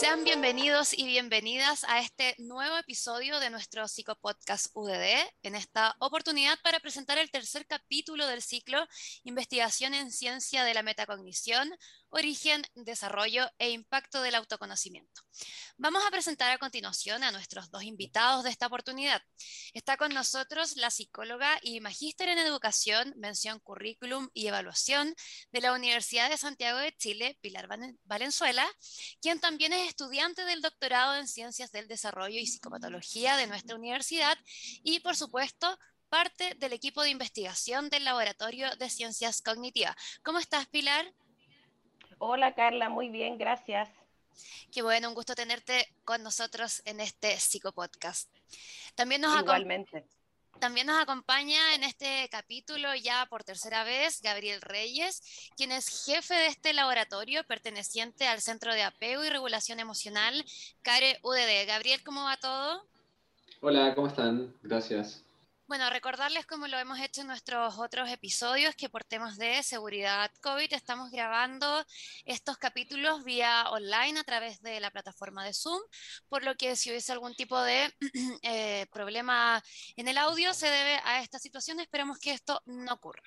Sean bienvenidos y bienvenidas a este nuevo episodio de nuestro psicopodcast UDD. En esta oportunidad para presentar el tercer capítulo del ciclo Investigación en Ciencia de la Metacognición, origen, desarrollo e impacto del autoconocimiento. Vamos a presentar a continuación a nuestros dos invitados de esta oportunidad. Está con nosotros la psicóloga y magíster en educación, mención currículum y evaluación de la Universidad de Santiago de Chile, Pilar Valenzuela, quien también es estudiante del doctorado en ciencias del desarrollo y psicopatología de nuestra universidad y, por supuesto, parte del equipo de investigación del Laboratorio de Ciencias Cognitivas. ¿Cómo estás, Pilar? Hola Carla, muy bien, gracias. Qué bueno, un gusto tenerte con nosotros en este psicopodcast. También nos Igualmente. También nos acompaña en este capítulo ya por tercera vez Gabriel Reyes, quien es jefe de este laboratorio perteneciente al Centro de Apego y Regulación Emocional, CARE UDD. Gabriel, ¿cómo va todo? Hola, ¿cómo están? Gracias. Bueno, recordarles como lo hemos hecho en nuestros otros episodios que por temas de seguridad COVID estamos grabando estos capítulos vía online a través de la plataforma de Zoom, por lo que si hubiese algún tipo de eh, problema en el audio se debe a esta situación. Esperemos que esto no ocurra.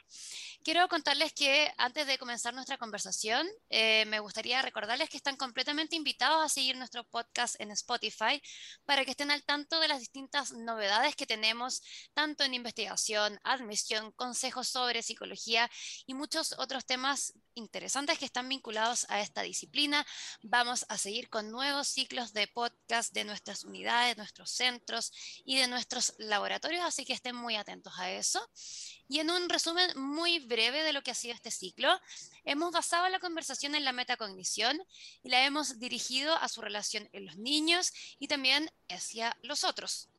Quiero contarles que antes de comenzar nuestra conversación, eh, me gustaría recordarles que están completamente invitados a seguir nuestro podcast en Spotify para que estén al tanto de las distintas novedades que tenemos, tanto en investigación, admisión, consejos sobre psicología y muchos otros temas interesantes que están vinculados a esta disciplina. Vamos a seguir con nuevos ciclos de podcast de nuestras unidades, nuestros centros y de nuestros laboratorios, así que estén muy atentos a eso. Y en un resumen muy breve de lo que ha sido este ciclo, hemos basado la conversación en la metacognición y la hemos dirigido a su relación en los niños y también hacia los otros.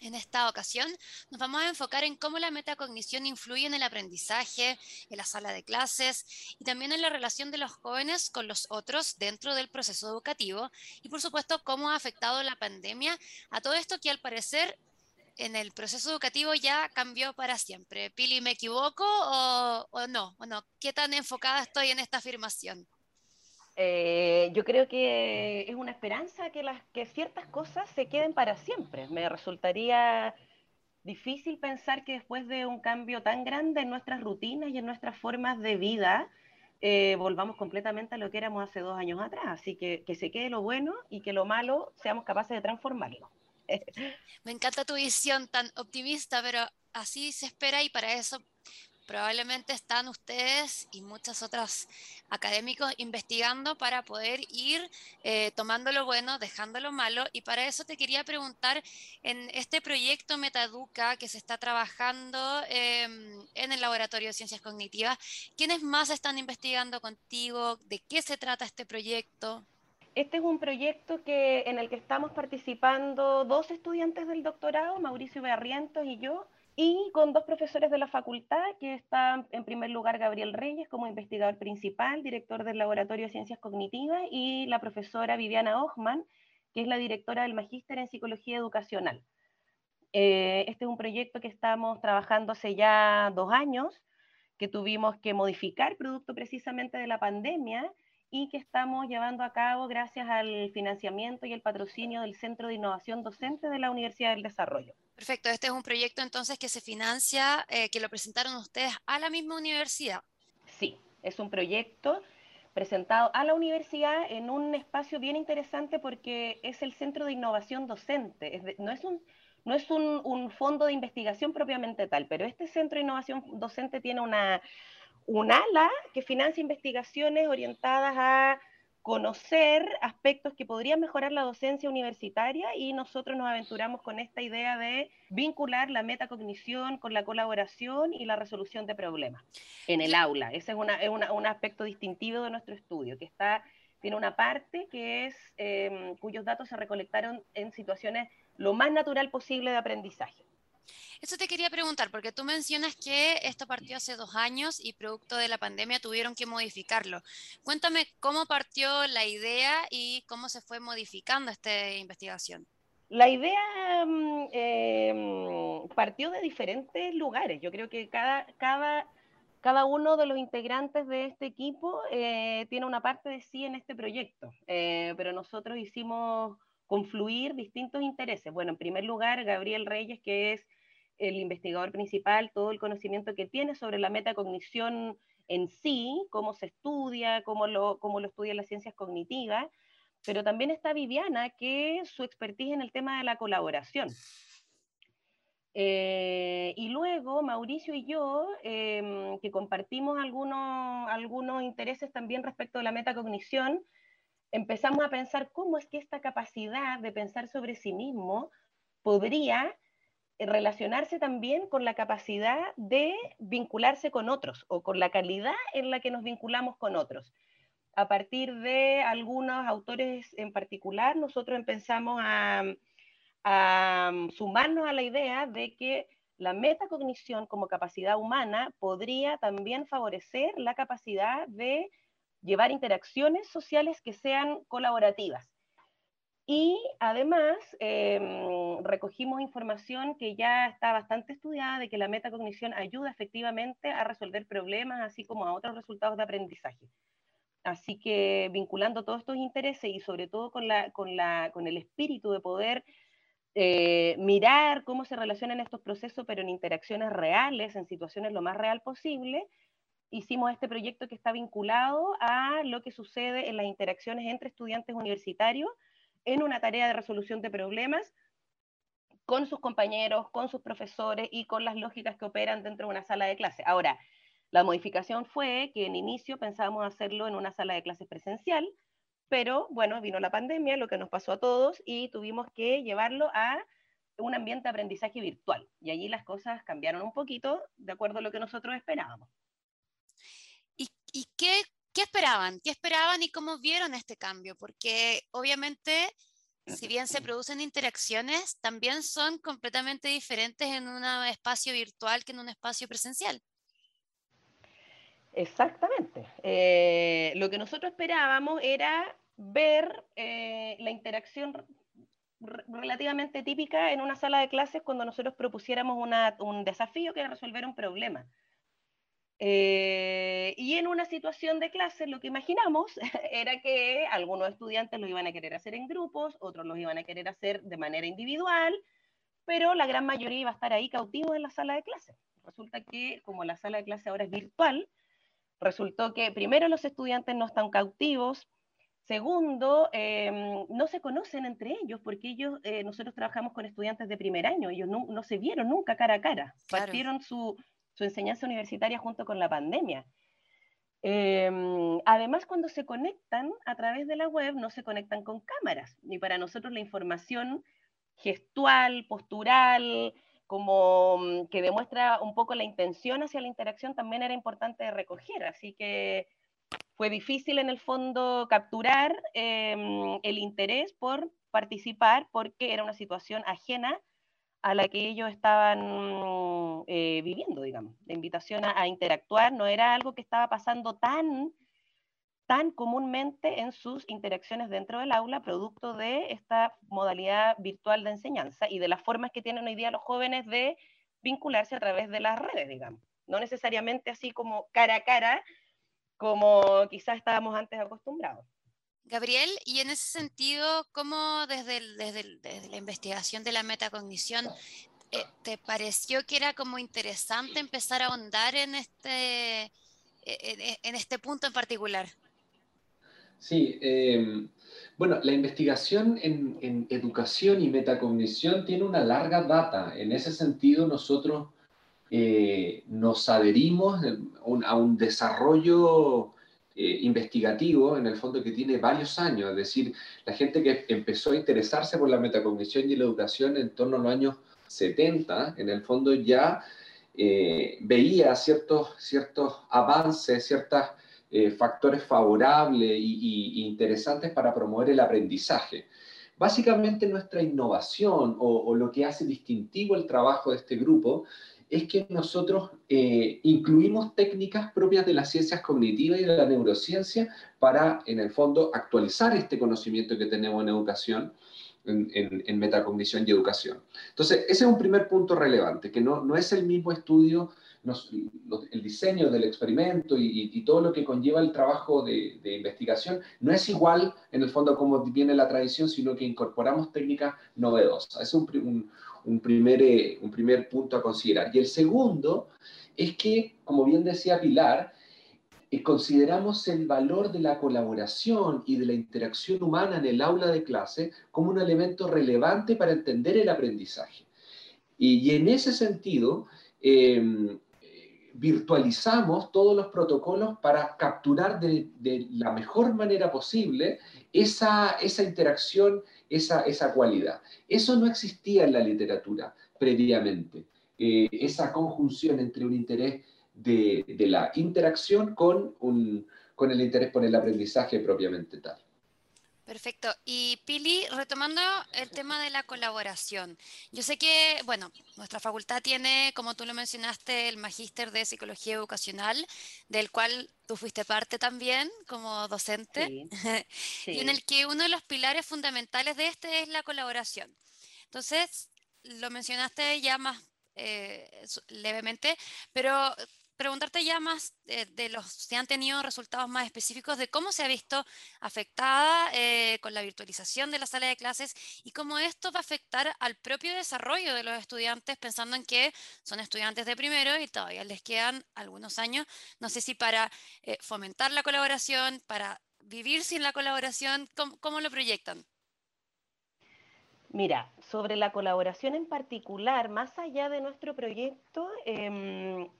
En esta ocasión nos vamos a enfocar en cómo la metacognición influye en el aprendizaje, en la sala de clases y también en la relación de los jóvenes con los otros dentro del proceso educativo y por supuesto cómo ha afectado la pandemia a todo esto que al parecer en el proceso educativo ya cambió para siempre. Pili, ¿me equivoco o, no? ¿O no? ¿Qué tan enfocada estoy en esta afirmación? Eh, yo creo que es una esperanza que, ciertas cosas se queden para siempre. Me resultaría difícil pensar que después de un cambio tan grande en nuestras rutinas y en nuestras formas de vida, eh, volvamos completamente a lo que éramos hace dos años atrás. Así que que se quede lo bueno y que lo malo seamos capaces de transformarlo. Me encanta tu visión tan optimista, pero así se espera y para eso probablemente están ustedes y muchos otros académicos investigando para poder ir eh, tomando lo bueno, dejando lo malo. Y para eso te quería preguntar, en este proyecto Metaduca que se está trabajando em, en el Laboratorio de Ciencias Cognitivas, ¿quiénes más están investigando contigo? ¿De qué se trata este proyecto? Este es un proyecto que, en el que estamos participando dos estudiantes del doctorado, Mauricio Barrientos y yo, y con dos profesores de la facultad, que están en primer lugar Gabriel Reyes como investigador principal, director del Laboratorio de Ciencias Cognitivas, y la profesora Viviana Ochman, que es la directora del Magíster en Psicología Educacional. Eh, este es un proyecto que estamos trabajando hace ya dos años, que tuvimos que modificar producto precisamente de la pandemia y que estamos llevando a cabo gracias al financiamiento y el patrocinio del Centro de Innovación Docente de la Universidad del Desarrollo. Perfecto, este es un proyecto entonces que se financia, eh, que lo presentaron ustedes a la misma universidad. Sí, es un proyecto presentado a la universidad en un espacio bien interesante porque es el Centro de Innovación Docente, no es un no es un, fondo de investigación propiamente tal, pero este centro de innovación docente tiene una, un ala que financia investigaciones orientadas a conocer aspectos que podrían mejorar la docencia universitaria y nosotros nos aventuramos con esta idea de vincular la metacognición con la colaboración y la resolución de problemas en el aula. Ese es, un aspecto distintivo de nuestro estudio, que está, tiene una parte que es em, cuyos datos se recolectaron en situaciones lo más natural posible de aprendizaje. Eso te quería preguntar, porque tú mencionas que esto partió hace dos años y producto de la pandemia tuvieron que modificarlo. Cuéntame cómo partió la idea y cómo se fue modificando esta investigación. La idea em, partió de diferentes lugares. Yo creo que cada, cada cada uno de los integrantes de este equipo eh, tiene una parte de sí en este proyecto, eh, pero nosotros hicimos confluir distintos intereses. Bueno, en primer lugar, Gabriel Reyes, que es el investigador principal, todo el conocimiento que tiene sobre la metacognición en sí, cómo se estudia, cómo lo, cómo lo estudian las ciencias cognitivas, pero también está Viviana, que su expertise en el tema de la colaboración. Eh, y luego Mauricio y yo, em, que compartimos algunos, algunos intereses también respecto de la metacognición, empezamos a pensar cómo es que esta capacidad de pensar sobre sí mismo podría relacionarse también con la capacidad de vincularse con otros o con la calidad en la que nos vinculamos con otros. A partir de algunos autores en particular, nosotros empezamos a, a mm, sumarnos a la idea de que la metacognición como capacidad humana podría también favorecer la capacidad de llevar interacciones sociales que sean colaborativas. Y además em, recogimos información que ya está bastante estudiada de que la metacognición ayuda efectivamente a resolver problemas, así como a otros resultados de aprendizaje. Así que vinculando todos estos intereses y sobre todo con, la, con, la, con el espíritu de poder eh, mirar cómo se relacionan estos procesos, pero en interacciones reales, en situaciones lo más real posible, hicimos este proyecto que está vinculado a lo que sucede en las interacciones entre estudiantes universitarios en una tarea de resolución de problemas con sus compañeros, con sus profesores y con las lógicas que operan dentro de una sala de clase. Ahora, la modificación fue que en inicio pensábamos hacerlo en una sala de clases presencial, pero bueno, vino la pandemia, lo que nos pasó a todos, y tuvimos que llevarlo a un ambiente de aprendizaje virtual. Y allí las cosas cambiaron un poquito de acuerdo a lo que nosotros esperábamos. ¿Y, qué, qué esperaban? ¿Qué esperaban y cómo vieron este cambio? Porque obviamente si bien se producen interacciones, también son completamente diferentes en un espacio virtual que en un espacio presencial. Exactamente. Eh, lo que nosotros esperábamos era ver eh, la interacción relativamente típica en una sala de clases cuando nosotros propusiéramos un desafío que era resolver un problema. Eh, y en una situación de clase lo que imaginamos era que algunos estudiantes lo iban a querer hacer en grupos, otros lo iban a querer hacer de manera individual, pero la gran mayoría iba a estar ahí cautivos en la sala de clase. Resulta que como la sala de clase ahora es virtual, resultó que primero los estudiantes no están cautivos, Segundo, em, no se conocen entre ellos porque ellos, eh, nosotros trabajamos con estudiantes de primer año, ellos no, se vieron nunca cara a cara, partieron su, enseñanza universitaria junto con la pandemia. Em, además, cuando se conectan a través de la web, no se conectan con cámaras, y para nosotros la información gestual, postural, como mm, que demuestra un poco la intención hacia la interacción, también era importante recoger. Así que fue difícil en el fondo capturar em, el interés por participar porque era una situación ajena a la que ellos estaban eh, viviendo, digamos. La invitación a, interactuar no era algo que estaba pasando tan, tan comúnmente en sus interacciones dentro del aula, producto de esta modalidad virtual de enseñanza y de las formas que tienen hoy día los jóvenes de vincularse a través de las redes, digamos. No necesariamente así como cara a cara, como quizás estábamos antes acostumbrados. Gabriel, y en ese sentido, ¿cómo desde, desde, la investigación de la metacognición eh, te pareció que era como interesante empezar a ahondar en este, e, e, en, este punto en particular? Sí, em, bueno, la investigación en, en, educación y metacognición tiene una larga data. En ese sentido, nosotros eh, nos adherimos a un desarrollo eh, investigativo, en el fondo, que tiene varios años. Es decir, la gente que empezó a interesarse por la metacognición y la educación en torno a los años 70, en el fondo ya eh, veía ciertos, ciertos avances, ciertos factores favorables e interesantes para promover el aprendizaje. Básicamente nuestra innovación o, lo que hace distintivo el trabajo de este grupo es que nosotros eh, incluimos técnicas propias de las ciencias cognitivas y de la neurociencia para, en el fondo, actualizar este conocimiento que tenemos en educación, en, metacognición y educación. Entonces, ese es un primer punto relevante, que no, no es el mismo estudio el diseño del experimento y, todo lo que conlleva el trabajo de, investigación no es igual en el fondo como viene la tradición, sino que incorporamos técnicas novedosas. Es un, un, primer, eh, un primer punto a considerar. Y el segundo es que, como bien decía Pilar, eh, consideramos el valor de la colaboración y de la interacción humana en el aula de clase como un elemento relevante para entender el aprendizaje. Y, en ese sentido, em, virtualizamos todos los protocolos para capturar de, la mejor manera posible esa, esa interacción, esa, esa, cualidad. Eso no existía en la literatura previamente, eh, esa conjunción entre un interés de, de la interacción con, un, con el interés por el aprendizaje propiamente tal. Perfecto. Y Pili, retomando el tema de la colaboración. Yo sé que, bueno, nuestra facultad tiene, como tú lo mencionaste, el magíster de psicología educacional, del cual tú fuiste parte también como docente, y en el que uno de los pilares fundamentales de este es la colaboración. Entonces, lo mencionaste ya más eh, levemente, pero preguntarte ya más de, los si han tenido resultados más específicos de cómo se ha visto afectada eh, con la virtualización de la sala de clases y cómo esto va a afectar al propio desarrollo de los estudiantes, pensando en que son estudiantes de primero y todavía les quedan algunos años, no sé si para eh, fomentar la colaboración, para vivir sin la colaboración, ¿cómo, lo proyectan? Mira, sobre la colaboración en particular, más allá de nuestro proyecto, em,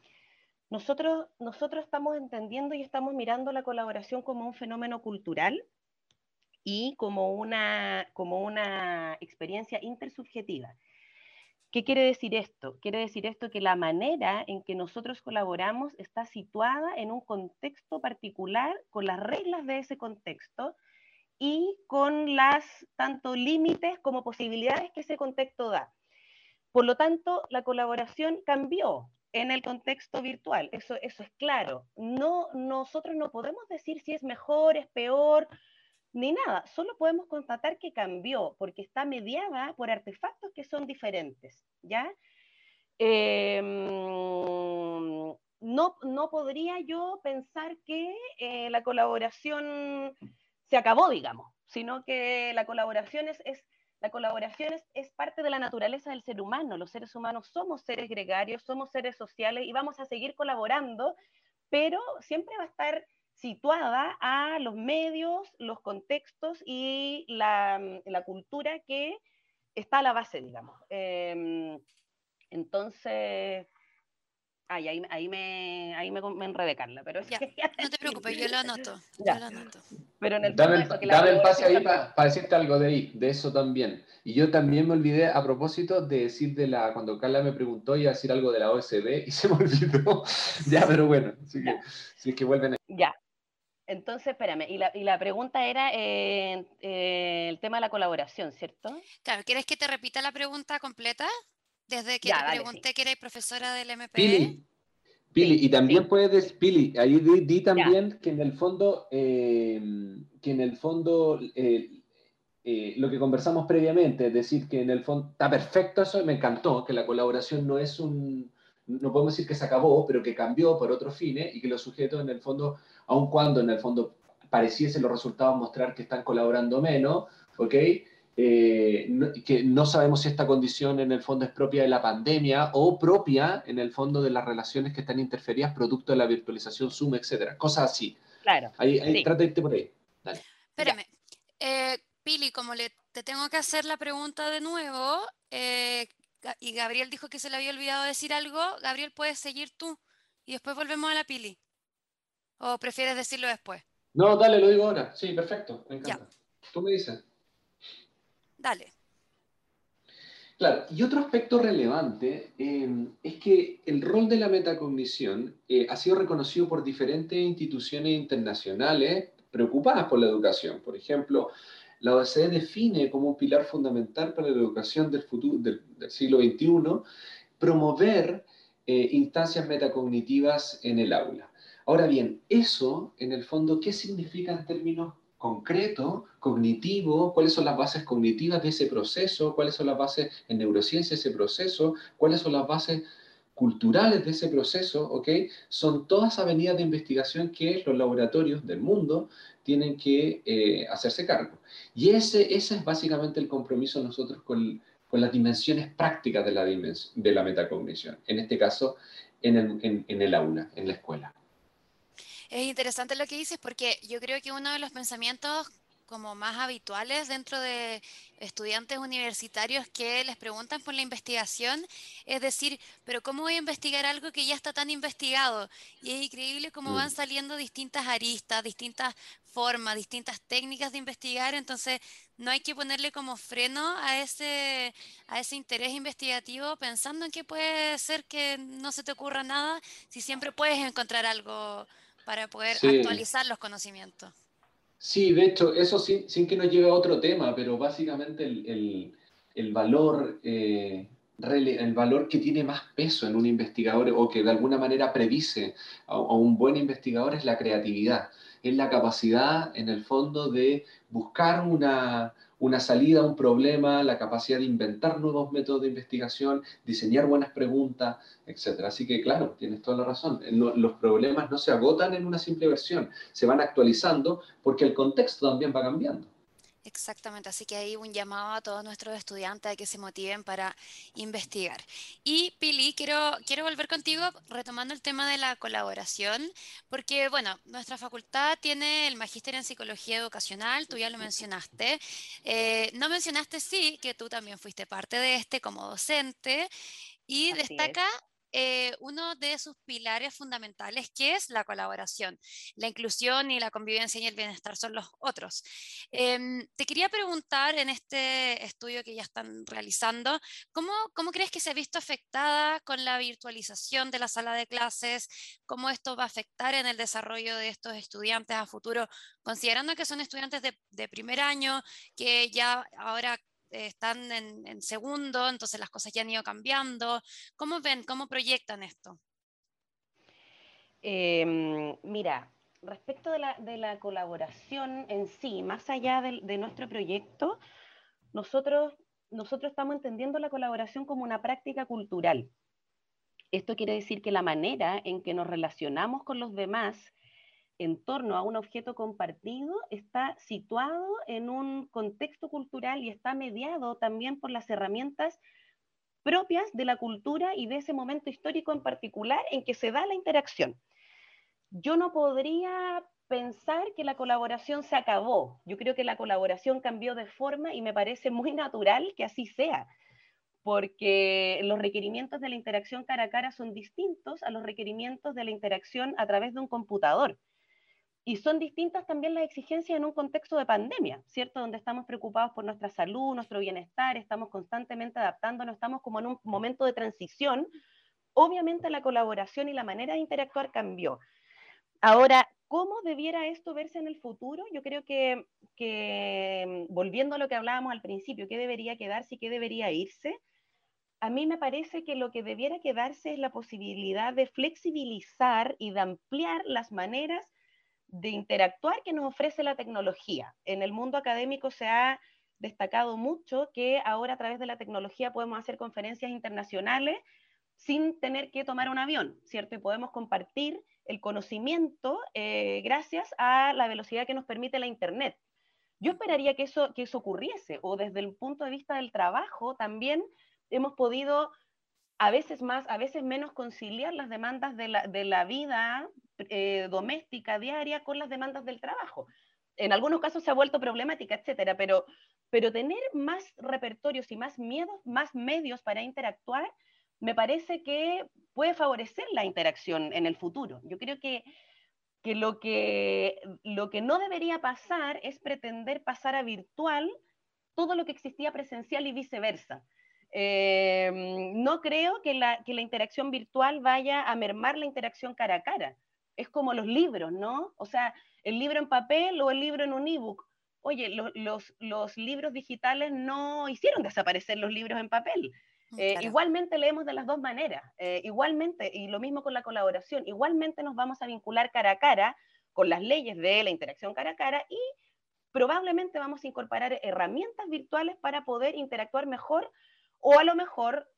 nosotros, estamos entendiendo y estamos mirando la colaboración como un fenómeno cultural y como una, como una experiencia intersubjetiva. ¿Qué quiere decir esto? Quiere decir esto que la manera en que nosotros colaboramos está situada en un contexto particular, con las reglas de ese contexto y con las tanto límites como posibilidades que ese contexto da. Por lo tanto, la colaboración cambió en el contexto virtual, eso, eso es claro. No, nosotros no podemos decir si es mejor, es peor, ni nada, solo podemos constatar que cambió, porque está mediada por artefactos que son diferentes, ¿ya? Em, no, no podría yo pensar que eh, la colaboración se acabó, digamos, sino que la colaboración es, es la colaboración es, parte de la naturaleza del ser humano. Los seres humanos somos seres gregarios, somos seres sociales y vamos a seguir colaborando, pero siempre va a estar situada a los medios, los contextos y la, cultura que está a la base, digamos. Em, entonces, Ay, ahí, ahí, me, ahí me, me enredé, Carla, pero ya, no te preocupes, yo lo anoto. Yo lo anoto. Pero en el dame, el pase ahí para decirte algo de ahí, de eso también. Y yo también me olvidé a propósito de decir de la, cuando Carla me preguntó, iba a decir algo de la OSB y se me olvidó. ya, pero bueno, así que, sí que vuelven. Ya. Entonces, espérame, y la, y la pregunta era eh, eh, el tema de la colaboración, ¿cierto? Claro, ¿quieres que te repita la pregunta completa? Desde que te pregunté que eres profesora del MP. Pili, Pili y también puedes, Pili, ahí di, también que en el fondo, eh, que en el fondo, eh, eh, lo que conversamos previamente, es decir, que en el fondo, está perfecto eso, me encantó, que la colaboración no es un, no podemos decir que se acabó, pero que cambió por otros fines y que los sujetos en el fondo, aun cuando en el fondo pareciese los resultados mostrar que están colaborando menos, ¿ok? Eh, que no sabemos si esta condición en el fondo es propia de la pandemia o propia en el fondo de las relaciones que están interferidas producto de la virtualización Zoom, etcétera. Cosas así. Claro. Ahí, ahí Trata de irte por ahí. Dale. Espérame. Eh, Pili, como le, te tengo que hacer la pregunta de nuevo, eh, y Gabriel dijo que se le había olvidado decir algo, Gabriel, puedes seguir tú y después volvemos a la Pili. ¿O prefieres decirlo después? No, dale, lo digo ahora. Sí, perfecto. Me encanta. Tú me dices. Dale. Claro, y otro aspecto relevante em, es que el rol de la metacognición eh, ha sido reconocido por diferentes instituciones internacionales preocupadas por la educación. Por ejemplo, la OCDE define como un pilar fundamental para la educación del, futuro, del, siglo XXI promover eh, instancias metacognitivas en el aula. Ahora bien, eso, en el fondo, ¿qué significa en términos concreto, cognitivo, cuáles son las bases cognitivas de ese proceso, cuáles son las bases en neurociencia de ese proceso, cuáles son las bases culturales de ese proceso, ¿ok? Son todas avenidas de investigación que los laboratorios del mundo tienen que eh, hacerse cargo. Y ese, es básicamente el compromiso nosotros con, con las dimensiones prácticas de la, de la metacognición, en este caso en el, en el aula, en la escuela. Es interesante lo que dices porque yo creo que uno de los pensamientos como más habituales dentro de estudiantes universitarios que les preguntan por la investigación, es decir, pero ¿cómo voy a investigar algo que ya está tan investigado? Y es increíble cómo van mm. saliendo distintas aristas, distintas formas, distintas técnicas de investigar, entonces no hay que ponerle como freno a ese, a ese interés investigativo pensando en que puede ser que no se te ocurra nada si siempre puedes encontrar algo para poder actualizar los conocimientos. Sí, de hecho, eso sin, sin que nos lleve a otro tema, pero básicamente el, el, valor, eh, el valor que tiene más peso en un investigador o que de alguna manera predice a un buen investigador es la creatividad, es la capacidad en el fondo de buscar una, una salida a un problema, la capacidad de inventar nuevos métodos de investigación, diseñar buenas preguntas, etc. Así que, claro, tienes toda la razón. los problemas no se agotan en una simple versión, se van actualizando porque el contexto también va cambiando. Exactamente, así que hay un llamado a todos nuestros estudiantes a que se motiven para investigar. Y Pili, quiero, quiero volver contigo retomando el tema de la colaboración, porque bueno, nuestra facultad tiene el magíster en psicología educacional, tú ya lo mencionaste. Eh, no mencionaste, sí, que tú también fuiste parte de este como docente y destaca eh, uno de sus pilares fundamentales, que es la colaboración. La inclusión y la convivencia y el bienestar son los otros. Em, te quería preguntar en este estudio que ya están realizando, ¿cómo, ¿cómo crees que se ha visto afectada con la virtualización de la sala de clases? ¿Cómo esto va a afectar en el desarrollo de estos estudiantes a futuro, considerando que son estudiantes de, de primer año, que ya ahora están en, segundo, entonces las cosas ya han ido cambiando. ¿Cómo ven, cómo proyectan esto? Em, mira, respecto de la, colaboración en sí, más allá de, nuestro proyecto, nosotros, nosotros estamos entendiendo la colaboración como una práctica cultural. Esto quiere decir que la manera en que nos relacionamos con los demás en torno a un objeto compartido está situado en un contexto cultural y está mediado también por las herramientas propias de la cultura y de ese momento histórico en particular en que se da la interacción. Yo no podría pensar que la colaboración se acabó. Yo creo que la colaboración cambió de forma y me parece muy natural que así sea, porque los requerimientos de la interacción cara a cara son distintos a los requerimientos de la interacción a través de un computador. Y son distintas también las exigencias en un contexto de pandemia, ¿cierto? Donde estamos preocupados por nuestra salud, nuestro bienestar, estamos constantemente adaptándonos, estamos como en un momento de transición. Obviamente la colaboración y la manera de interactuar cambió. Ahora, ¿cómo debiera esto verse en el futuro? Yo creo que, volviendo a lo que hablábamos al principio, ¿qué debería quedarse y qué debería irse? A mí me parece que lo que debiera quedarse es la posibilidad de flexibilizar y de ampliar las maneras de interactuar que nos ofrece la tecnología. En el mundo académico se ha destacado mucho que ahora a través de la tecnología podemos hacer conferencias internacionales sin tener que tomar un avión, ¿cierto? Y podemos compartir el conocimiento eh, gracias a la velocidad que nos permite la Internet. Yo esperaría que eso, que eso ocurriese, o desde el punto de vista del trabajo también hemos podido a veces más, a veces menos conciliar las demandas de la, de la vida eh, doméstica diaria con las demandas del trabajo. En algunos casos se ha vuelto problemática, etcétera, pero, pero tener más repertorios y más miedos, más medios para interactuar, me parece que puede favorecer la interacción en el futuro. Yo creo que, que, lo, que lo que no debería pasar es pretender pasar a virtual todo lo que existía presencial y viceversa. Em, no creo que la, que la interacción virtual vaya a mermar la interacción cara a cara. Es como los libros, ¿no? O sea, el libro en papel o el libro en un ebook. Oye, los, los libros digitales no hicieron desaparecer los libros en papel. Mm, eh, igualmente leemos de las dos maneras, eh, igualmente, y lo mismo con la colaboración, igualmente nos vamos a vincular cara a cara con las leyes de la interacción cara a cara y probablemente vamos a incorporar herramientas virtuales para poder interactuar mejor o a lo mejor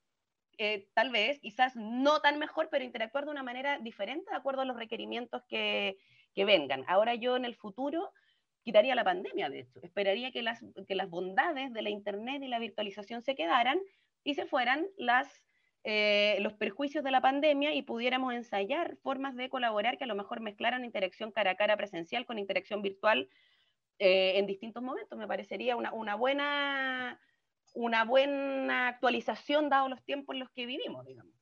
eh, tal vez, quizás no tan mejor, pero interactuar de una manera diferente de acuerdo a los requerimientos que, vengan. Ahora yo en el futuro quitaría la pandemia, de hecho. Esperaría que las, que las bondades de la Internet y la virtualización se quedaran y se fueran las, eh, los perjuicios de la pandemia y pudiéramos ensayar formas de colaborar que a lo mejor mezclaran interacción cara a cara presencial con interacción virtual eh, en distintos momentos. Me parecería una, una, buena, una buena actualización dado los tiempos en los que vivimos, digamos.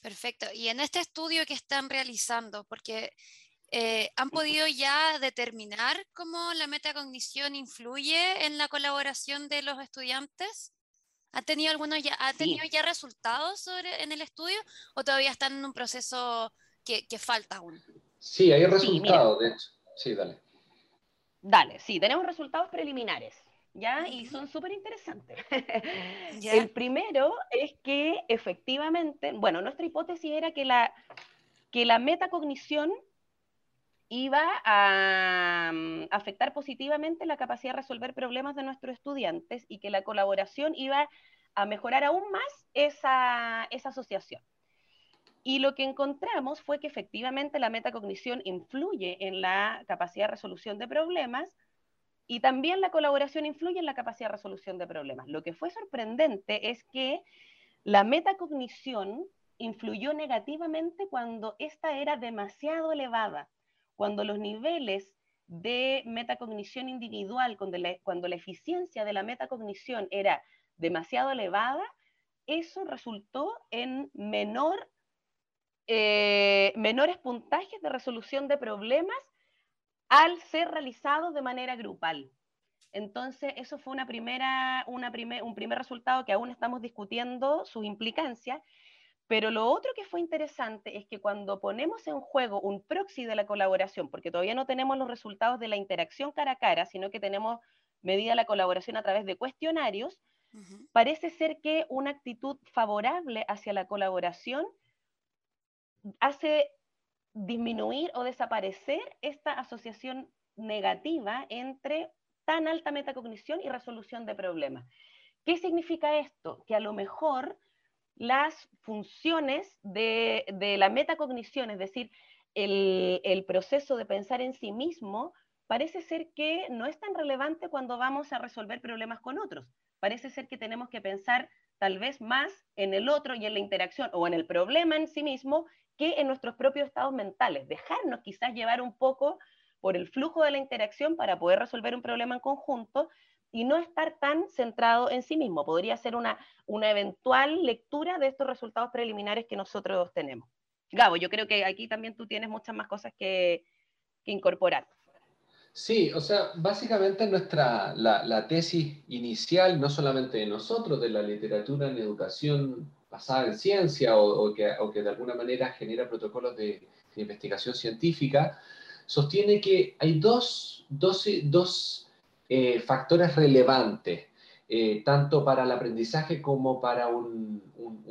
Perfecto. Y en este estudio que están realizando, porque eh, ¿Han podido ya determinar cómo la metacognición influye en la colaboración de los estudiantes? ¿Ha tenido, algunos ya, ¿ha tenido ya resultados sobre, en el estudio o todavía están en un proceso que, que falta aún? Sí, hay resultados, de hecho. Sí, dale. Dale, sí, tenemos resultados preliminares. ¿Ya? Y son súper interesantes. El primero es que efectivamente, bueno, nuestra hipótesis era que la, que la metacognición iba a mm, afectar positivamente la capacidad de resolver problemas de nuestros estudiantes y que la colaboración iba a mejorar aún más esa, esa asociación. Y lo que encontramos fue que efectivamente la metacognición influye en la capacidad de resolución de problemas y también la colaboración influye en la capacidad de resolución de problemas. Lo que fue sorprendente es que la metacognición influyó negativamente cuando esta era demasiado elevada cuando los niveles de metacognición individual, cuando la, eficiencia de la metacognición era demasiado elevada, eso resultó en eh, menores puntajes de resolución de problemas al ser realizados de manera grupal. Entonces, eso fue una primera, una un primer resultado que aún estamos discutiendo sus implicancias pero lo otro que fue interesante es que cuando ponemos en juego un proxy de la colaboración, porque todavía no tenemos los resultados de la interacción cara a cara, sino que tenemos medida la colaboración a través de cuestionarios, parece ser que una actitud favorable hacia la colaboración hace disminuir o desaparecer esta asociación negativa entre tan alta metacognición y resolución de problemas. ¿Qué significa esto? Que a lo mejor las funciones de, la metacognición, es decir, el, proceso de pensar en sí mismo, parece ser que no es tan relevante cuando vamos a resolver problemas con otros. Parece ser que tenemos que pensar tal vez más en el otro y en la interacción o en el problema en sí mismo que en nuestros propios estados mentales. Dejarnos quizás llevar un poco por el flujo de la interacción para poder resolver un problema en conjunto, y no estar tan centrado en sí mismo. Podría ser una, una eventual lectura de estos resultados preliminares que nosotros tenemos. Gabo, yo creo que aquí también tú tienes muchas más cosas que, incorporar. Sí, o sea, básicamente nuestra, la, tesis inicial, no solamente de nosotros, de la literatura en educación basada en ciencia o, que, o que, de alguna manera genera protocolos de, de investigación científica, sostiene que hay dos, dos, dos eh, factores relevantes, eh, tanto para el aprendizaje como para un,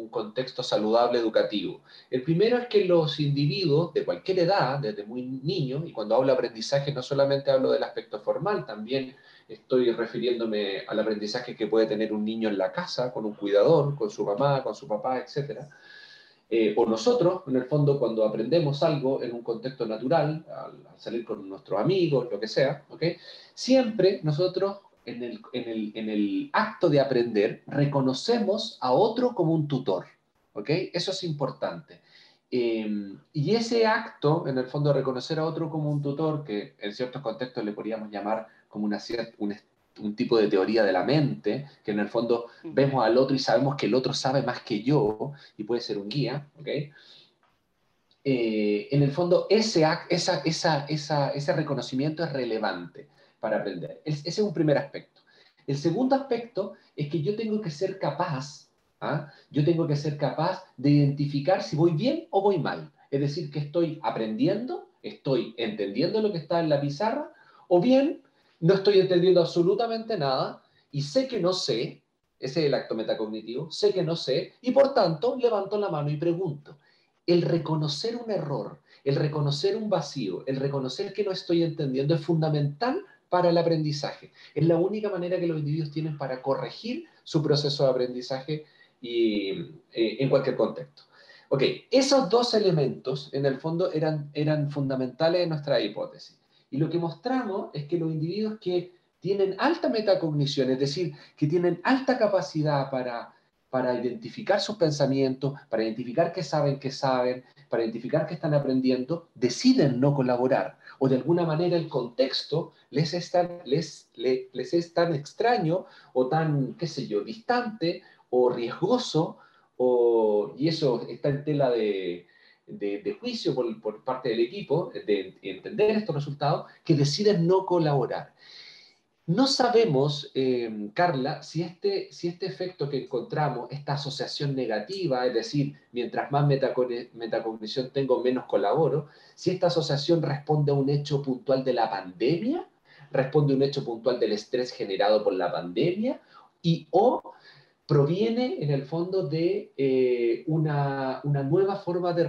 contexto saludable educativo. El primero es que los individuos de cualquier edad, desde muy niños, y cuando hablo de aprendizaje no solamente hablo del aspecto formal, también estoy refiriéndome al aprendizaje que puede tener un niño en la casa, con un cuidador, con su mamá, con su papá, etcétera eh, o nosotros, en el fondo, cuando aprendemos algo en un contexto natural, al, salir con nuestros amigos, lo que sea, siempre nosotros en el, en, el, en el, acto de aprender reconocemos a otro como un tutor. Eso es importante. Eh, y ese acto, en el fondo, de reconocer a otro como un tutor, que en ciertos contextos le podríamos llamar como una un, un tipo de teoría de la mente, que en el fondo vemos al otro y sabemos que el otro sabe más que yo y puede ser un guía, ¿ok? Eh, en el fondo ese, esa, esa, esa, ese reconocimiento es relevante para aprender. ese es un primer aspecto. El segundo aspecto es que yo tengo que ser capaz, ¿ah? yo tengo que ser capaz de identificar si voy bien o voy mal. Es decir, que estoy aprendiendo, estoy entendiendo lo que está en la pizarra, o bien no estoy entendiendo absolutamente nada y sé que no sé, ese es el acto metacognitivo, sé que no sé y por tanto levanto la mano y pregunto. El reconocer un error, el reconocer un vacío, el reconocer que no estoy entendiendo es fundamental para el aprendizaje. Es la única manera que los individuos tienen para corregir su proceso de aprendizaje y eh, en cualquier contexto. Ok, esos dos elementos en el fondo eran, eran fundamentales en nuestra hipótesis. Y lo que mostramos es que los individuos que tienen alta metacognición, es decir, que tienen alta capacidad para, para identificar sus pensamientos, para identificar qué saben, qué saben, para identificar qué están aprendiendo, deciden no colaborar. O de alguna manera el contexto les es tan, les, les, es tan extraño o tan, qué sé yo, distante o riesgoso, o, y eso está en tela de, de, juicio por, parte del equipo, de entender estos resultados, que deciden no colaborar. No sabemos, eh, Carla, si este, si este efecto que encontramos, esta asociación negativa, es decir, mientras más metacognición tengo, menos colaboro, si esta asociación responde a un hecho puntual de la pandemia, responde a un hecho puntual del estrés generado por la pandemia, y o proviene en el fondo de eh, una, nueva forma de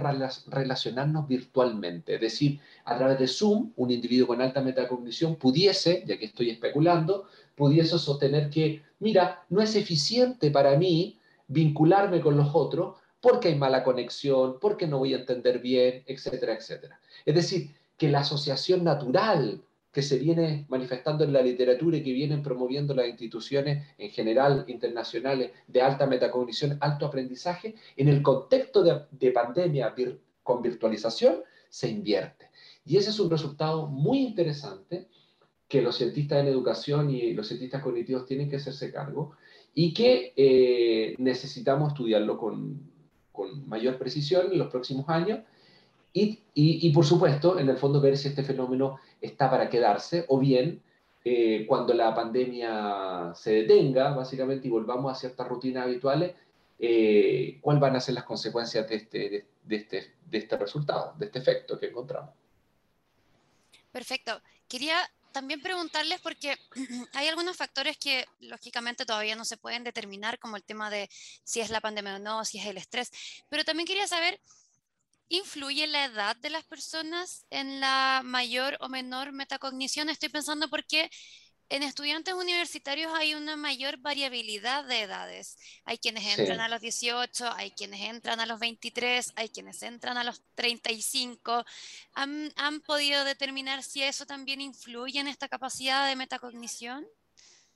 relacionarnos virtualmente. Es decir, a través de Zoom, un individuo con alta metacognición pudiese, ya que estoy especulando, pudiese sostener que, mira, no es eficiente para mí vincularme con los otros porque hay mala conexión, porque no voy a entender bien, etcétera, etcétera. Es decir, que la asociación natural que se viene manifestando en la literatura y que vienen promoviendo las instituciones en general internacionales de alta metacognición, alto aprendizaje, en el contexto de, pandemia con virtualización, se invierte. Y ese es un resultado muy interesante que los cientistas en educación y los cientistas cognitivos tienen que hacerse cargo y que eh, necesitamos estudiarlo con, con mayor precisión en los próximos años y, por supuesto, en el fondo, ver si este fenómeno está para quedarse o bien eh, cuando la pandemia se detenga, básicamente, y volvamos a ciertas rutinas habituales, eh, cuáles van a ser las consecuencias de este, de, este, de este resultado, de este efecto que encontramos. Perfecto. Quería también preguntarles porque hay algunos factores que lógicamente todavía no se pueden determinar, como el tema de si es la pandemia o no, si es el estrés, pero también quería saber ¿Influye la edad de las personas en la mayor o menor metacognición? Estoy pensando porque en estudiantes universitarios hay una mayor variabilidad de edades. Hay quienes entran a los 18, hay quienes entran a los 23, hay quienes entran a los 35. ¿Han, han podido determinar si eso también influye en esta capacidad de metacognición?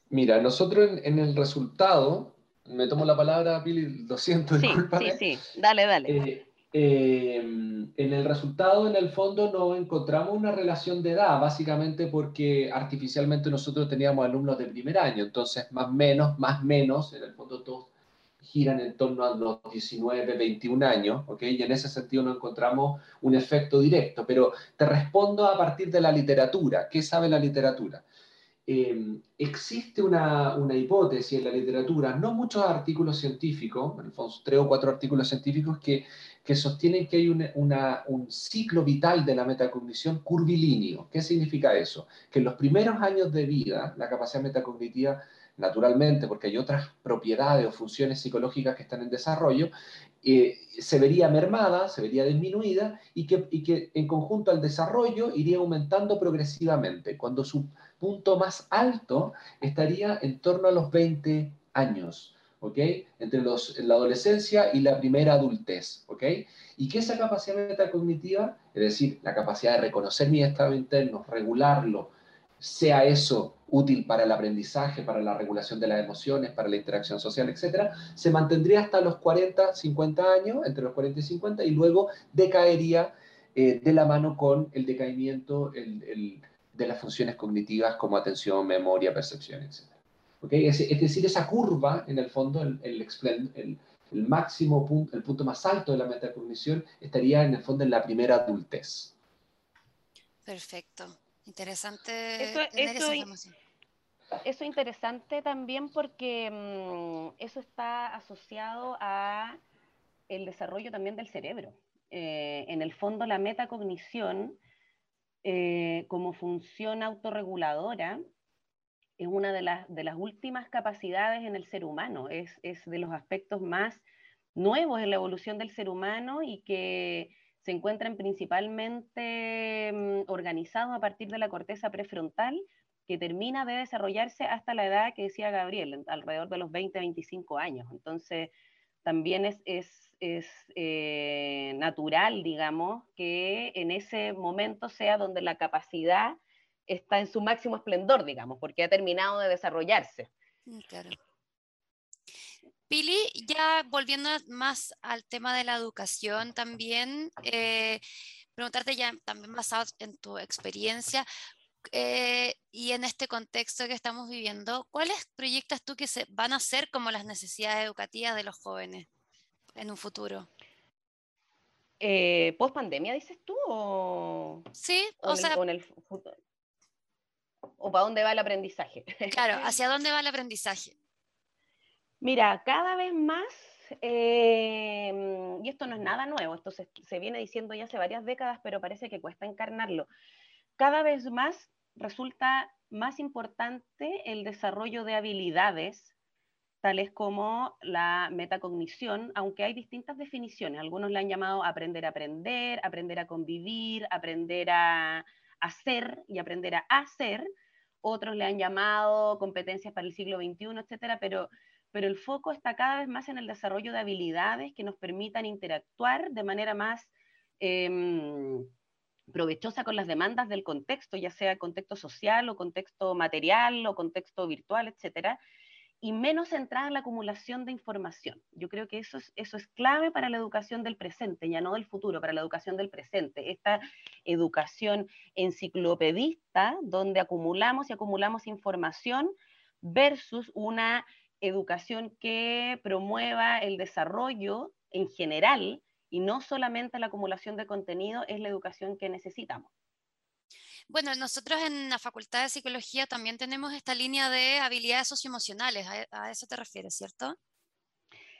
Mira, nosotros en, el resultado, me tomo la palabra, Pili, lo siento, sí, Sí, sí, dale, dale. Eh, eh, en el resultado, en el fondo, no encontramos una relación de edad, básicamente porque artificialmente nosotros teníamos alumnos de primer año, entonces más menos, más menos, en el fondo todos giran en torno a los 19, 21 años, ¿ok? Y en ese sentido no encontramos un efecto directo, pero te respondo a partir de la literatura. ¿Qué sabe la literatura? Eh, existe una, una, hipótesis en la literatura, no muchos artículos científicos, en el fondo tres o cuatro artículos científicos que que sostienen que hay un ciclo vital de la metacognición curvilíneo. ¿Qué significa eso? Que en los primeros años de vida, la capacidad metacognitiva, naturalmente, porque hay otras propiedades o funciones psicológicas que están en desarrollo, eh, se vería mermada, se vería disminuida y que, y que en conjunto al desarrollo iría aumentando progresivamente, cuando su punto más alto estaría en torno a los 20 años. ¿Ok? Entre los, la adolescencia y la primera adultez, ¿ok? Y que esa capacidad metacognitiva, es decir, la capacidad de reconocer mi estado interno, regularlo, sea eso útil para el aprendizaje, para la regulación de las emociones, para la interacción social, etc., se mantendría hasta los 40, 50 años, entre los 40 y 50, y luego decaería eh, de la mano con el decaimiento de las funciones cognitivas como atención, memoria, percepción, Es, decir, esa curva, en el fondo, el, el, el, máximo punto, el punto más alto de la metacognición estaría en el fondo en la primera adultez. Perfecto. Interesante. Eso, eso, eso interesante también porque mm, eso está asociado a el desarrollo también del cerebro. Eh, en el fondo, la metacognición, eh, como función autorreguladora, es una de las, de las últimas capacidades en el ser humano, es, es, de los aspectos más nuevos en la evolución del ser humano y que se encuentran principalmente mm, organizados a partir de la corteza prefrontal, que termina de desarrollarse hasta la edad que decía Gabriel, alrededor de los 20, 25 años. Entonces, también es, es, eh, natural, digamos, que en ese momento sea donde la capacidad está en su máximo esplendor, digamos, porque ha terminado de desarrollarse. Mm, claro. Pili, ya volviendo más al tema de la educación también, eh, preguntarte ya también basado en tu experiencia eh, y en este contexto que estamos viviendo, ¿cuáles proyectas tú que se van a ser como las necesidades educativas de los jóvenes en un futuro? Eh, ¿Post pandemia dices tú? O, sí, o, sea... ¿O para dónde va el aprendizaje? Claro, ¿hacia dónde va el aprendizaje? Mira, cada vez más, em, y esto no es nada nuevo, esto se, viene diciendo ya hace varias décadas, pero parece que cuesta encarnarlo, cada vez más resulta más importante el desarrollo de habilidades tales como la metacognición, aunque hay distintas definiciones. Algunos le han llamado aprender a aprender, aprender a convivir, aprender a hacer y aprender a hacer. Otros le han llamado competencias para el siglo XXI, etcétera, pero pero el foco está cada vez más en el desarrollo de habilidades que nos permitan interactuar de manera más em, provechosa con las demandas del contexto, ya sea contexto social o contexto material o contexto virtual, etcétera, y menos centrada en la acumulación de información. Yo creo que eso es, eso es clave para la educación del presente, ya no del futuro, para la educación del presente. Esta educación enciclopedista, donde acumulamos y acumulamos información versus una educación que promueva el desarrollo en general y no solamente la acumulación de contenido es la educación que necesitamos. Bueno, nosotros en la Facultad de Psicología también tenemos esta línea de habilidades socioemocionales, a, eso te refieres, ¿cierto?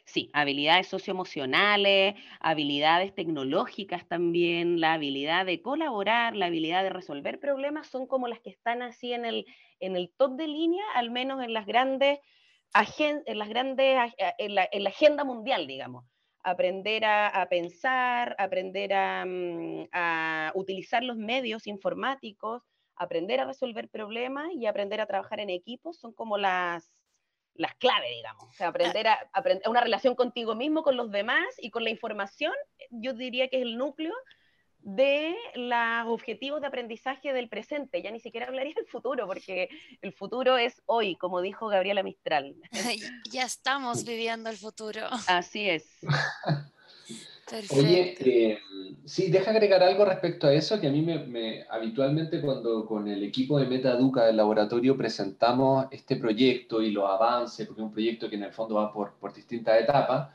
Sí, habilidades socioemocionales, habilidades tecnológicas también, la habilidad de colaborar, la habilidad de resolver problemas son como las que están así en el, en el top de línea, al menos en las grandes en las grandes, en la, agenda mundial, digamos. Aprender a, pensar, aprender mm, a, utilizar los medios informáticos, aprender a resolver problemas y aprender a trabajar en equipos son como las, las claves, digamos. O sea, aprender a, aprender una relación contigo mismo, con los demás y con la información, yo diría que es el núcleo de los objetivos de aprendizaje del presente, ya ni siquiera hablaría del futuro, porque el futuro es hoy, como dijo Gabriela Mistral. ya estamos viviendo el futuro. Así es. Oye, eh, sí, deja agregar algo respecto a eso, que a mí me, habitualmente cuando con el equipo de MetaEduca del laboratorio presentamos este proyecto y los avances, porque es un proyecto que en el fondo va por, por distintas etapas,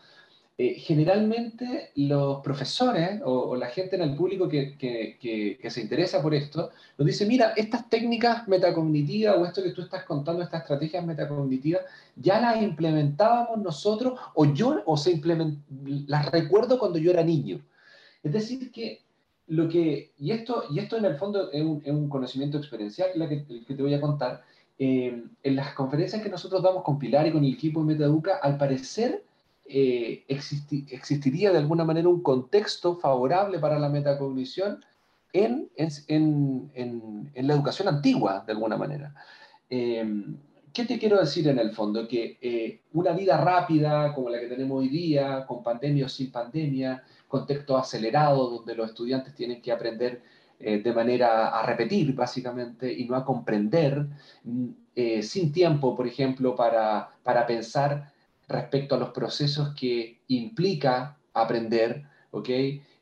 eh, generalmente los profesores o, la gente en el público que, que, se interesa por esto nos dice, mira, estas técnicas metacognitivas o esto que tú estás contando, estas estrategias metacognitivas, ya las implementábamos nosotros o yo o se las recuerdo cuando yo era niño. Es decir, que lo que, y esto, y esto en el fondo es un, conocimiento experiencial que, que, te voy a contar, eh, en las conferencias que nosotros damos con Pilar y con el equipo de MetaEduca, al parecer eh, existiría de alguna manera un contexto favorable para la metacognición en, en, en, la educación antigua, de alguna manera. Em, ¿Qué te quiero decir en el fondo? Que eh, una vida rápida como la que tenemos hoy día, con pandemia o sin pandemia, contexto acelerado donde los estudiantes tienen que aprender eh, de manera a repetir básicamente y no a comprender, mm, sin tiempo, por ejemplo, para, para pensar respecto a los procesos que implica aprender, ¿ok?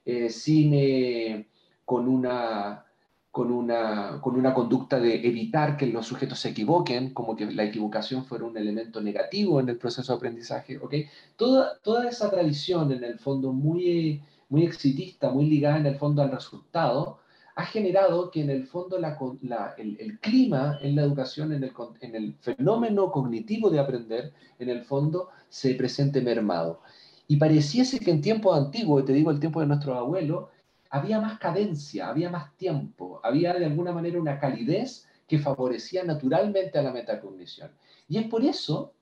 Eh, sin, con, una, con, una, con una conducta de evitar que los sujetos se equivoquen, como que la equivocación fuera un elemento negativo en el proceso de aprendizaje, ¿ok? Toda, toda esa tradición, en el fondo, muy, muy exitista, muy ligada en el fondo al resultado, ha generado que en el fondo el, clima en la educación, en el, en el, fenómeno cognitivo de aprender, en el fondo se presente mermado. Y pareciese que en tiempos antiguos, te digo el tiempo de nuestros abuelos, había más cadencia, había más tiempo, había de alguna manera una calidez que favorecía naturalmente a la metacognición. Y es por eso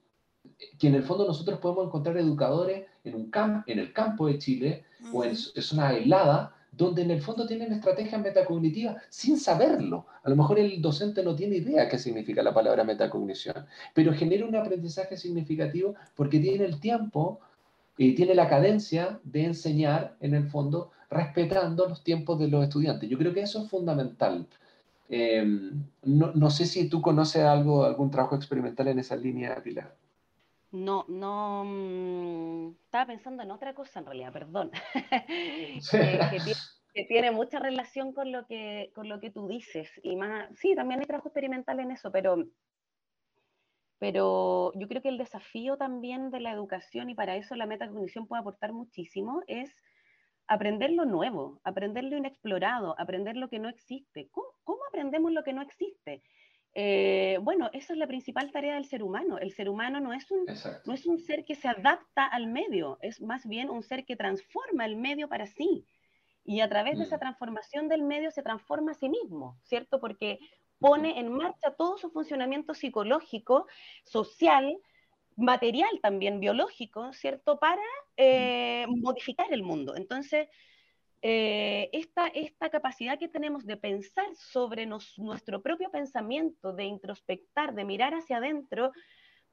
que en el fondo nosotros podemos encontrar educadores en, un camp, en el campo de Chile o en, en zonas aisladas donde en el fondo tienen estrategias metacognitivas sin saberlo. A lo mejor el docente no tiene idea qué significa la palabra metacognición, pero genera un aprendizaje significativo porque tiene el tiempo y tiene la cadencia de enseñar, en el fondo, respetando los tiempos de los estudiantes. Yo creo que eso es fundamental. Eh, no, no, sé si tú conoces algo, algún trabajo experimental en esa línea, Pilar. No, no, mm, estaba pensando en otra cosa en realidad, perdón, que, tiene, mucha relación con lo, que, con lo que tú dices. Y más, sí, también hay trabajo experimental en eso, pero, pero yo creo que el desafío también de la educación, y para eso la metacognición puede aportar muchísimo, es aprender lo nuevo, aprender lo inexplorado, aprender lo que no existe. cómo aprendemos lo que no existe? Eh, bueno, esa es la principal tarea del ser humano. El ser humano no es, un, no es un ser que se adapta al medio, es más bien un ser que transforma el medio para sí. Y a través de esa mm. transformación del medio se transforma a sí mismo, ¿cierto? Porque pone en marcha todo su funcionamiento psicológico, social, material también, biológico, ¿cierto? Para eh, modificar el mundo. Entonces, eh, esta, esta, capacidad que tenemos de pensar sobre nuestro propio pensamiento, de introspectar, de mirar hacia adentro,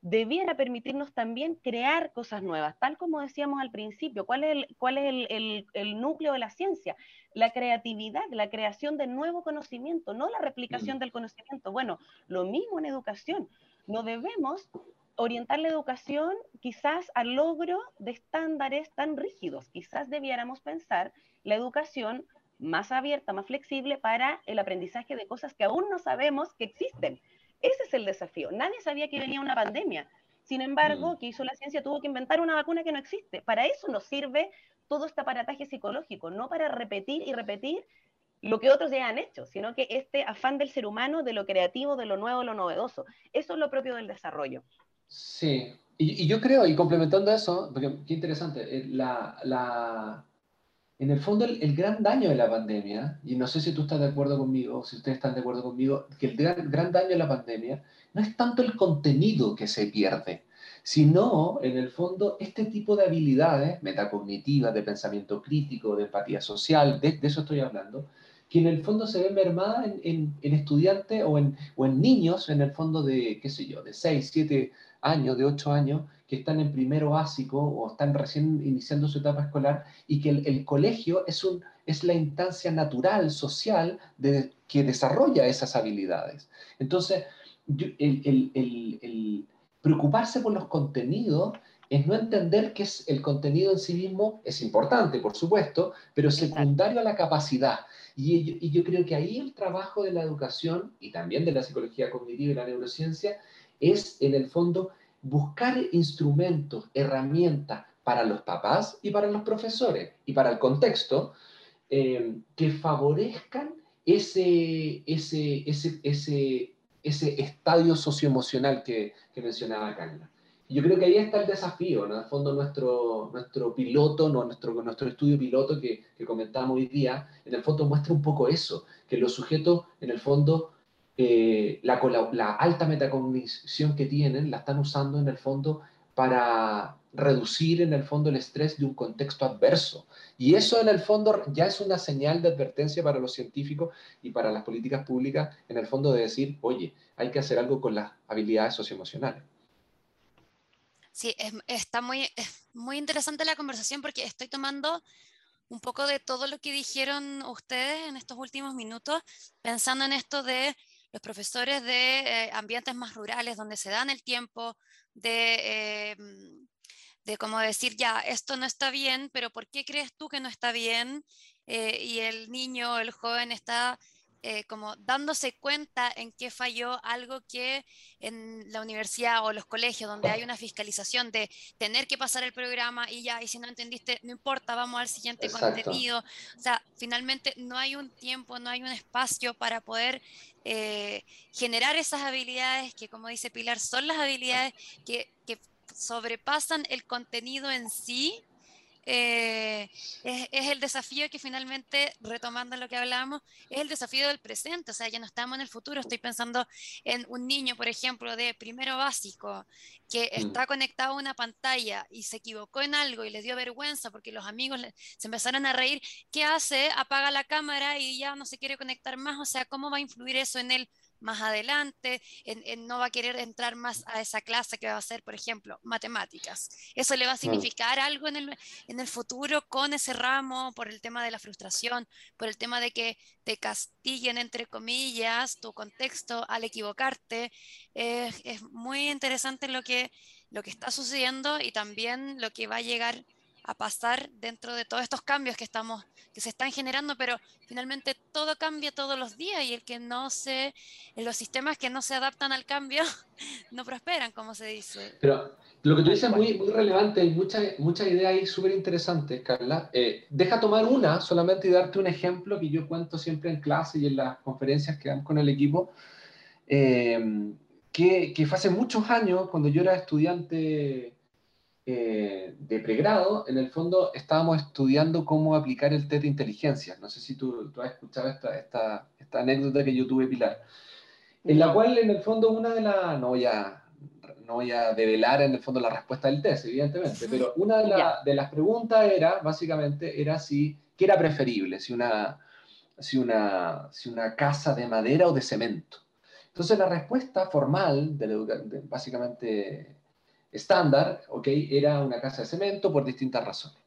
debiera permitirnos también crear cosas nuevas, tal como decíamos al principio. ¿Cuál es el, cuál es el, núcleo de la ciencia? La creatividad, la creación de nuevo conocimiento, no la replicación mm. del conocimiento. Bueno, lo mismo en educación. No debemos orientar la educación quizás al logro de estándares tan rígidos. Quizás debiéramos pensar la educación más abierta, más flexible para el aprendizaje de cosas que aún no sabemos que existen. Ese es el desafío. Nadie sabía que venía una pandemia. Sin embargo, mm. que hizo la ciencia? Tuvo que inventar una vacuna que no existe. Para eso nos sirve todo este aparataje psicológico, no para repetir y repetir lo que otros ya han hecho, sino que este afán del ser humano, de lo creativo, de lo nuevo, lo novedoso. Eso es lo propio del desarrollo. Sí, y, yo creo, y complementando eso, porque qué interesante, eh, la, la, en el fondo el, gran daño de la pandemia, y no sé si tú estás de acuerdo conmigo, si ustedes están de acuerdo conmigo, que el gran, gran daño de la pandemia no es tanto el contenido que se pierde, sino en el fondo este tipo de habilidades metacognitivas, de pensamiento crítico, de empatía social, de, de eso estoy hablando, que en el fondo se ven mermadas en, en, estudiantes o en, o en niños, en el fondo de, qué sé yo, de 6, 7 años, de 8 años, que están en primero básico o están recién iniciando su etapa escolar y que el, colegio es, un, es la instancia natural, social, de, que desarrolla esas habilidades. Entonces, el, el, preocuparse por los contenidos es no entender que es, el contenido en sí mismo es importante, por supuesto, pero secundario a la capacidad. Y, y, yo creo que ahí el trabajo de la educación y también de la psicología cognitiva y la neurociencia es, en el fondo, buscar instrumentos, herramientas para los papás y para los profesores y para el contexto eh, que favorezcan ese, ese, ese, ese, ese estadio socioemocional que, que mencionaba Carla. yo creo que ahí está el desafío, En el fondo nuestro, nuestro piloto, nuestro, nuestro estudio piloto que, que comentamos hoy día, en el fondo muestra un poco eso, que los sujetos en el fondo eh, la, la, alta metacognición que tienen la están usando en el fondo para reducir en el fondo el estrés de un contexto adverso. Y eso en el fondo ya es una señal de advertencia para los científicos y para las políticas públicas, en el fondo de decir, oye, hay que hacer algo con las habilidades socioemocionales. Sí, está muy, muy interesante la conversación porque estoy tomando un poco de todo lo que dijeron ustedes en estos últimos minutos, pensando en esto de los profesores de eh, ambientes más rurales donde se dan el tiempo de, eh, de como decir, ya, esto no está bien, pero ¿por qué crees tú que no está bien? Eh, y el niño, el joven está eh, como dándose cuenta en qué falló algo que en la universidad o los colegios donde hay una fiscalización de tener que pasar el programa y ya, y si no entendiste, no importa, vamos al siguiente contenido. O sea, finalmente no hay un tiempo, no hay un espacio para poder eh, generar esas habilidades que, como dice Pilar, son las habilidades que, que sobrepasan el contenido en sí eh, es, el desafío que finalmente, retomando lo que hablábamos, es el desafío del presente, o sea, ya no estamos en el futuro, estoy pensando en un niño, por ejemplo, de primero básico, que mm. está conectado a una pantalla y se equivocó en algo y le dio vergüenza porque los amigos se empezaron a reír, ¿qué hace? Apaga la cámara y ya no se quiere conectar más, o sea, ¿cómo va a influir eso en él más adelante, no va a querer entrar más a esa clase que va a ser, por ejemplo, matemáticas. Eso le va a significar algo en el, en el futuro con ese ramo por el tema de la frustración, por el tema de que te castiguen, entre comillas, tu contexto al equivocarte. es muy interesante lo que, lo que está sucediendo y también lo que va a llegar a pasar dentro de todos estos cambios que estamos que se están generando, pero finalmente todo cambia todos los días y el que no se los sistemas que no se adaptan al cambio no prosperan, como se dice. Pero lo que tú dices es muy, muy relevante, hay muchas muchas ideas ahí súper interesantes, Carla. Eh, deja tomar una solamente y darte un ejemplo que yo cuento siempre en clase y en las conferencias que dan con el equipo. Eh, que, que fue hace muchos años, cuando yo era estudiante eh, de pregrado, en el fondo estábamos estudiando cómo aplicar el test de inteligencia. No sé si tú, tú has escuchado esta, esta, esta, anécdota que yo tuve, Pilar, en la cual en el fondo una de las, no voy a, no voy a develar en el fondo la respuesta del test, evidentemente, pero una de, de las preguntas era, básicamente, era si, ¿qué era preferible? Si una, si, una, si una casa de madera o de cemento. Entonces la respuesta formal, de, de básicamente estándar, ¿ok? Era una casa de cemento por distintas razones.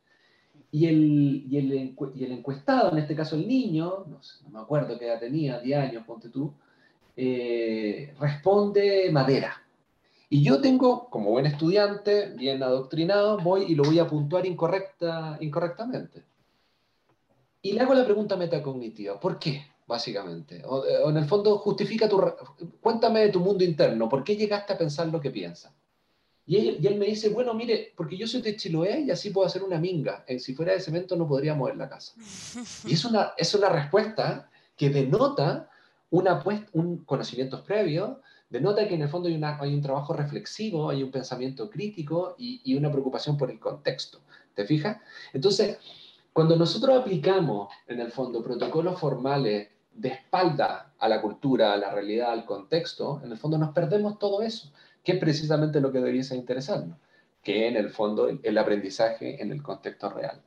Y el, y el, y el encuestado, en este caso el niño, no, me acuerdo qué edad tenía, 10 años, ponte tú, eh, responde madera. Y yo tengo, como buen estudiante, bien adoctrinado, voy y lo voy a puntuar incorrecta, incorrectamente. Y le hago la pregunta metacognitiva, ¿por qué? Básicamente. O, o en el fondo, justifica tu... Cuéntame de tu mundo interno, ¿por qué llegaste a pensar lo que piensas? Y él, me dice, bueno, mire, porque yo soy de Chiloé y así puedo hacer una minga. Eh, si fuera de cemento no podría mover la casa. Y es una, es una respuesta que denota una, un conocimiento previo, denota que en el fondo hay, una, hay un trabajo reflexivo, hay un pensamiento crítico y, y una preocupación por el contexto. ¿Te fijas? Entonces, cuando nosotros aplicamos, en el fondo, protocolos formales de espalda a la cultura, a la realidad, al contexto, en el fondo nos perdemos todo eso que es precisamente lo que debiese interesarnos, que en el fondo el aprendizaje en el contexto real.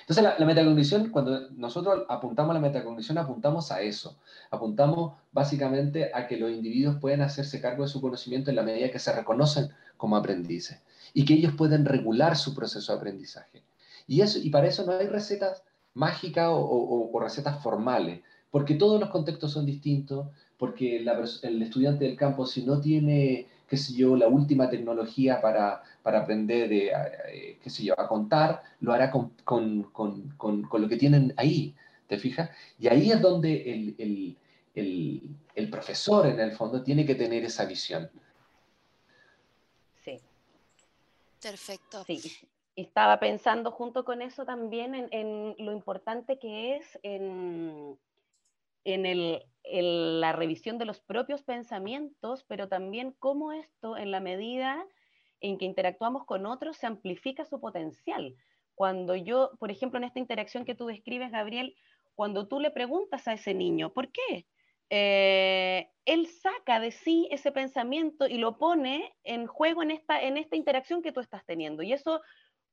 Entonces, la, la, cuando nosotros apuntamos a la metacognición, apuntamos a eso. Apuntamos básicamente a que los individuos pueden hacerse cargo de su conocimiento en la medida que se reconocen como aprendices y que ellos pueden regular su proceso de aprendizaje. Y, eso, y para eso no hay recetas mágicas o recetas formales, porque todos los contextos son distintos, porque el estudiante del campo, si no tiene, qué sé yo, la última tecnología para, para aprender, eh, qué sé yo, a contar, lo hará con, con, con, con, lo que tienen ahí, ¿te fijas? Y ahí es donde el, el, el, el, profesor, en el fondo, tiene que tener esa visión. Sí. Perfecto. Sí. Estaba pensando junto con eso también en, en lo importante que es en, en el la revisión de los propios pensamientos, pero también cómo esto, en la medida en que interactuamos con otros, se amplifica su potencial. Cuando yo, por ejemplo, en esta interacción que tú describes, Gabriel, cuando tú le preguntas a ese niño, ¿por qué? Eh, él saca de sí ese pensamiento y lo pone en juego en esta, en esta interacción que tú estás teniendo. Y eso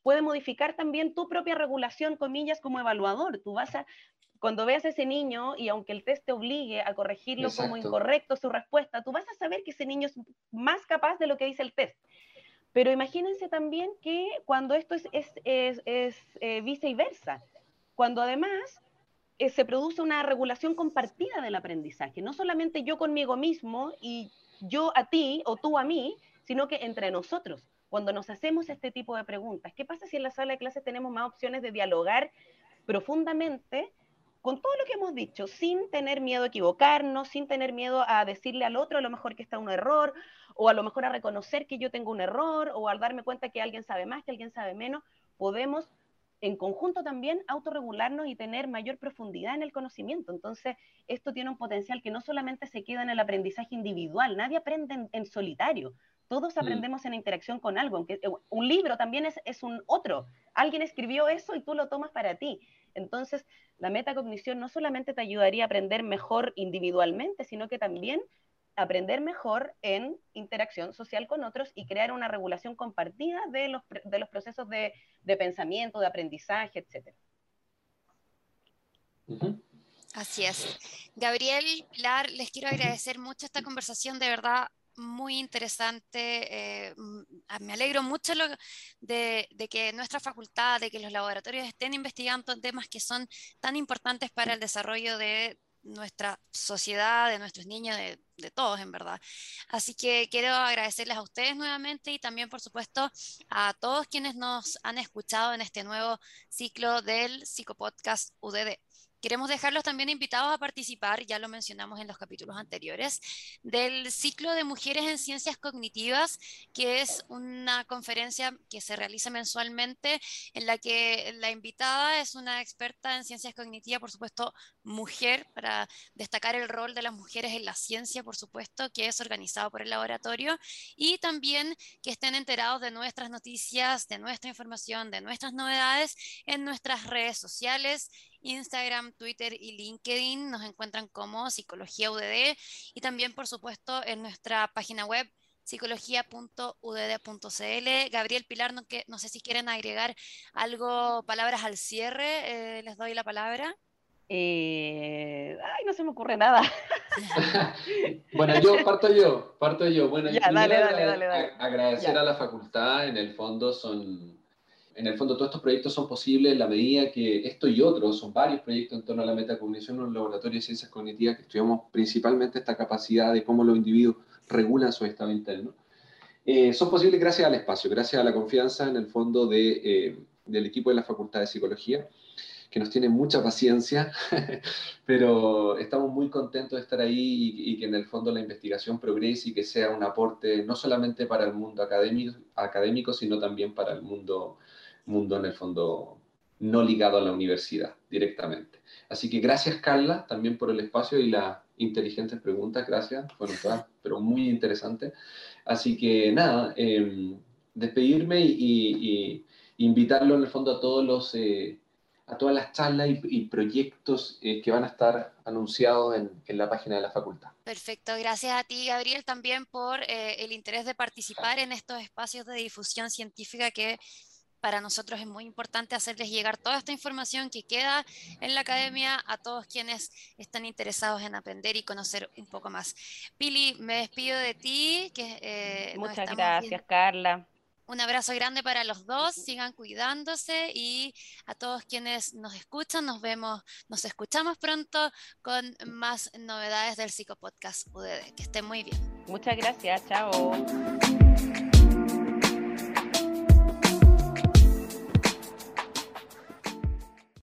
puede modificar también tu propia regulación, comillas, como evaluador. Tú vas a, cuando veas a ese niño y aunque el test te obligue a corregirlo como incorrecto su respuesta, tú vas a saber que ese niño es más capaz de lo que dice el test. Pero imagínense también que cuando esto es, es, es, es eh, viceversa, cuando además eh, se produce una regulación compartida del aprendizaje, no solamente yo conmigo mismo y yo a ti o tú a mí, sino que entre nosotros, cuando nos hacemos este tipo de preguntas. ¿Qué pasa si en la sala de clases tenemos más opciones de dialogar profundamente con todo lo que hemos dicho, sin tener miedo a equivocarnos, sin tener miedo a decirle al otro a lo mejor que está un error, o a lo mejor a reconocer que yo tengo un error, o al darme cuenta que alguien sabe más, que alguien sabe menos, podemos en conjunto también autorregularnos y tener mayor profundidad en el conocimiento. Entonces, esto tiene un potencial que no solamente se queda en el aprendizaje individual, nadie aprende en, solitario, todos mm. aprendemos en interacción con algo, aunque eh, un libro también es, es un otro, alguien escribió eso y tú lo tomas para ti. Entonces, la metacognición no solamente te ayudaría a aprender mejor individualmente, sino que también aprender mejor en interacción social con otros y crear una regulación compartida de los, de los procesos de, de, pensamiento, de aprendizaje, etc. Así es. Gabriel, Pilar, les quiero agradecer mucho esta conversación, de verdad muy interesante. Eh, mm, me alegro mucho de, que nuestra facultad, de que los laboratorios estén investigando temas que son tan importantes para el desarrollo de nuestra sociedad, de nuestros niños, de, de, todos en verdad. Así que quiero agradecerles a ustedes nuevamente y también, por supuesto, a todos quienes nos han escuchado en este nuevo ciclo del Psicopodcast UDD. Queremos dejarlos también invitados a participar, ya lo mencionamos en los capítulos anteriores, del ciclo de mujeres en ciencias cognitivas, que es una conferencia que se realiza mensualmente en la que la invitada es una experta en ciencias cognitivas, por supuesto, mujer, para destacar el rol de las mujeres en la ciencia, por supuesto, que es organizado por el laboratorio, y también que estén enterados de nuestras noticias, de nuestra información, de nuestras novedades en nuestras redes sociales Instagram, Twitter y LinkedIn. Nos encuentran como Psicología UDD y también, por supuesto, en nuestra página web psicología.udd.cl. Gabriel Pilar, no, que, no sé si quieren agregar algo, palabras al cierre. Eh, les doy la palabra. Eh, ay, no se me ocurre nada. bueno, yo parto yo, parto yo. Bueno, ya, dale, dale, dale, agradecer a la facultad, en el fondo son en el fondo todos estos proyectos son posibles en la medida que esto y otros, son varios proyectos en torno a la metacognición en un laboratorio de ciencias cognitivas que estudiamos principalmente esta capacidad de cómo los individuos regulan su estado interno. Eh, son posibles gracias al espacio, gracias a la confianza en el fondo de, eh, del equipo de la Facultad de Psicología, que nos tiene mucha paciencia, pero estamos muy contentos de estar ahí y, que en el fondo la investigación progrese y que sea un aporte no solamente para el mundo académico sino también para el mundo mundo en el fondo no ligado a la universidad directamente. Así que gracias Carla también por el espacio y las inteligentes preguntas, gracias, fueron todas, pero muy interesantes. Así que nada, em, despedirme y, invitarlo en el fondo a todos los... Eh, a todas las charlas y, proyectos eh, que van a estar anunciados en, la página de la facultad. Perfecto, gracias a ti Gabriel también por eh, el interés de participar en estos espacios de difusión científica que para nosotros es muy importante hacerles llegar toda esta información que queda en la academia a todos quienes están interesados en aprender y conocer un poco más. Pili, me despido de ti. Que, eh, Muchas gracias, Carla. Un abrazo grande para los dos, sigan cuidándose y a todos quienes nos escuchan, nos vemos, nos escuchamos pronto con más novedades del Psicopodcast UDD. Que estén muy bien. Muchas gracias, chao.